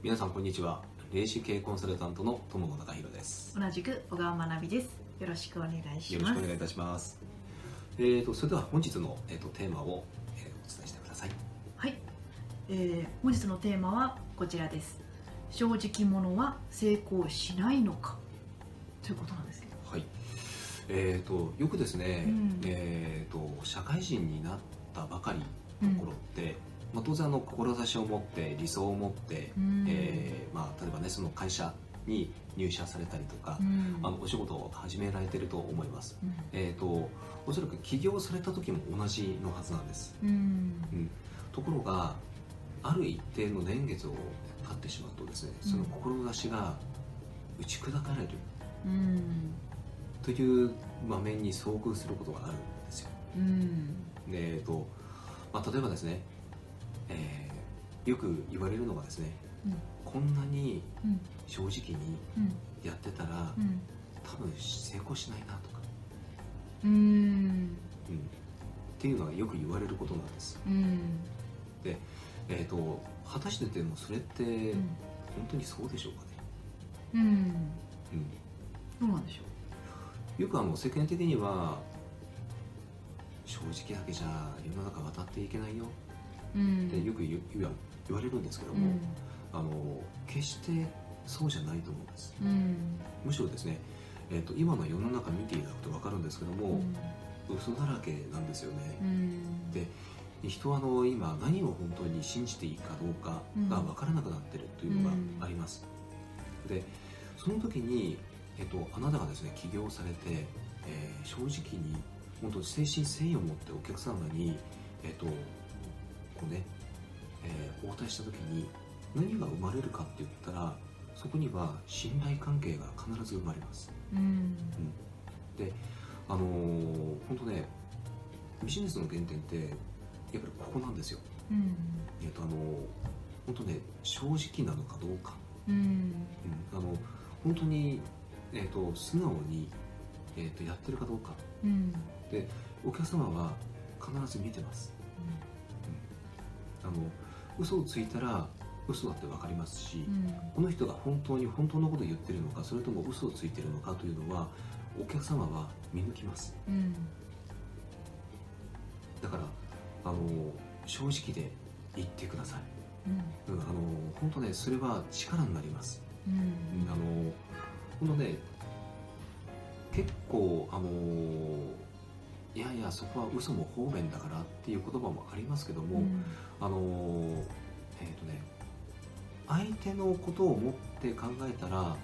皆さんこんにちは。霊視系コンサルタントの友野孝弘です。同じく小川学美です。よろしくお願いしよます。ろしくお願いいたします。えーとそれでは本日の、えー、とテーマを、えーお伝えしてください。はい、えー本日のテーマはこちらです。正直者は成功しないのか。ということなんですけど。はい。えーとよくですね、うん。えーと社会人になったばかりの頃って、まあ、当然あの志を持って理想を持って、うん。えーまあ、例えばねその会社に入社されたりとか、うん。あのお仕事を始められてると思います。うん。えー、とおそらく起業された時も同じのはずなんです、うん。うん、ところがある一定の年月を経ってしまうとですねその志が打ち砕かれる。うん。という場面に遭遇することがあるんですよ。うん。で、えーとまあ、例えばですね、えーよく言われるのがですねうん。こんなにうん。正直にうん。やってたらうん。多分成功しないなとか、うん。うん、っていうのはよく言われることなんです。うん。えー、と果たしてでもそれって本当にそうでしょうかね、うん。うん。うん、どうなんでしょよくあの世間的には正直だけじゃ世の中渡っていけないよってよく言う言わ言われるんですけども、うん。あの決してそうじゃないと思うんです。うん。むしろですね、えー、と今の世の中見ていただくと分かるんですけども、嘘だらけなんですよね。う、ん。で人はあの今何を本当に信じていいかどうかが分からなくなってるというのがあります、でその時に、えっと、あなたがですね起業されて、えー正直に本当誠心誠意を持ってお客様に、えっとした時に何が生まれるかって言ったらそこには信頼関係が必ず生まれます。うん。であのー本当ねビジネスの原点ってやっぱりここなんですよ。うん。えっ、とあのー本当ね正直なのかどうか、うん。うん、あの本当に、えー、と素直に、えー、とやってるかどうか。うん。でお客様は必ず見てます。あの嘘をついたら嘘だって分かりますし、うん。この人が本当に本当のことを言ってるのかそれとも嘘をついてるのかというのはお客様は見抜きます。うん。だからあの正直で言ってください、うん。うん、あの本当ねそれは力になります、うん。あの本当ね結構あのいやいやそこは嘘も方便だからっていう言葉もありますけども、うん。あのえっ、とね相手のことを思って考えたら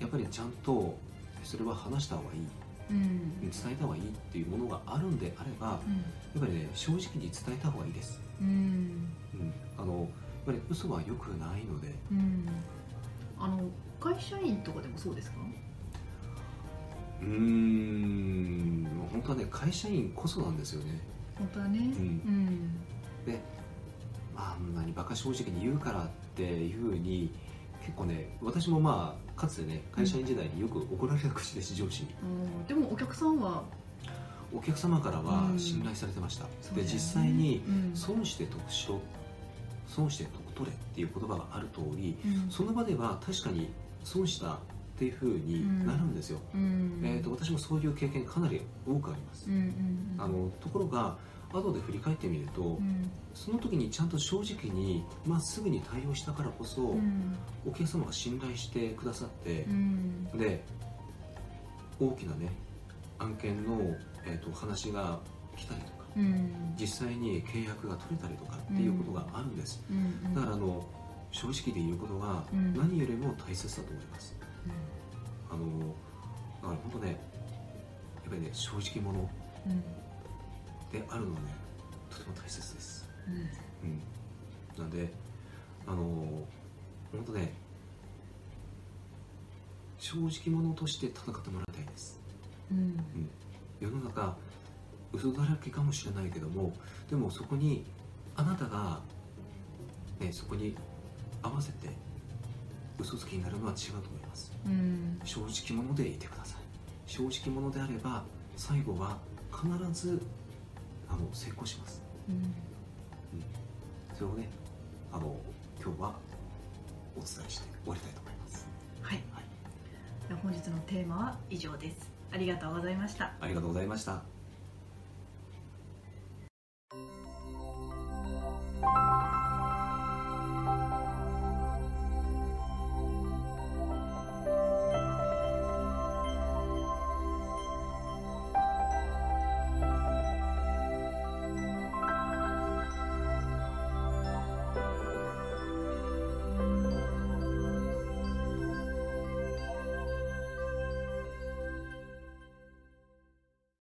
やっぱりちゃんとそれは話した方がいい。うん。伝えた方がいいっていうものがあるんであればやっぱりね正直に伝えた方がいいです、うん。うん、あのやっぱり嘘は良くないので。うん。あの会社員とかでもそうですか？うーん。本当はね会社員こそなんですよね。本当はね。ん。うん。まああんなにバカ正直に言うからっていうふうに結構ね私もまあかつてね会社員時代によく怒られた口です上司にうん。でもお客さんは？お客様からはうん。信頼されてました、そうだよね。で実際にうん。損して得しろ損して得取れっていう言葉がある通りうん。その場では確かに損したっていうふうになるんですよ、うん。えー、と私もそういう経験かなり多くあります、うんうんあのところが後で振り返ってみると、うん。その時にちゃんと正直にまっすぐに対応したからこそ、うん。お客様が信頼してくださってう、ん。で大きなね案件の、えー、と話が来たりとかうん。実際に契約が取れたりとかっていうことがあるんです、うんだからあの正直で言うことがうん。何よりも大切だと思います、あのだから本当ねやっぱりね正直者うん。であるのはねとても大切です。うん。うん。なんであの本当ね正直者として戦ってもらいたいです。うん。世の中嘘だらけかもしれないけどもでもそこにあなたが、ね、そこに合わせて嘘つきになるのは違うと思います。うん。正直者でいてください。正直者であれば最後は必ずあの成功します。うん。それをねあの今日はおお伝えして終わりたいと思います。はい、はい。本日のテーマは以上です。ありがとうございました。ありがとうございました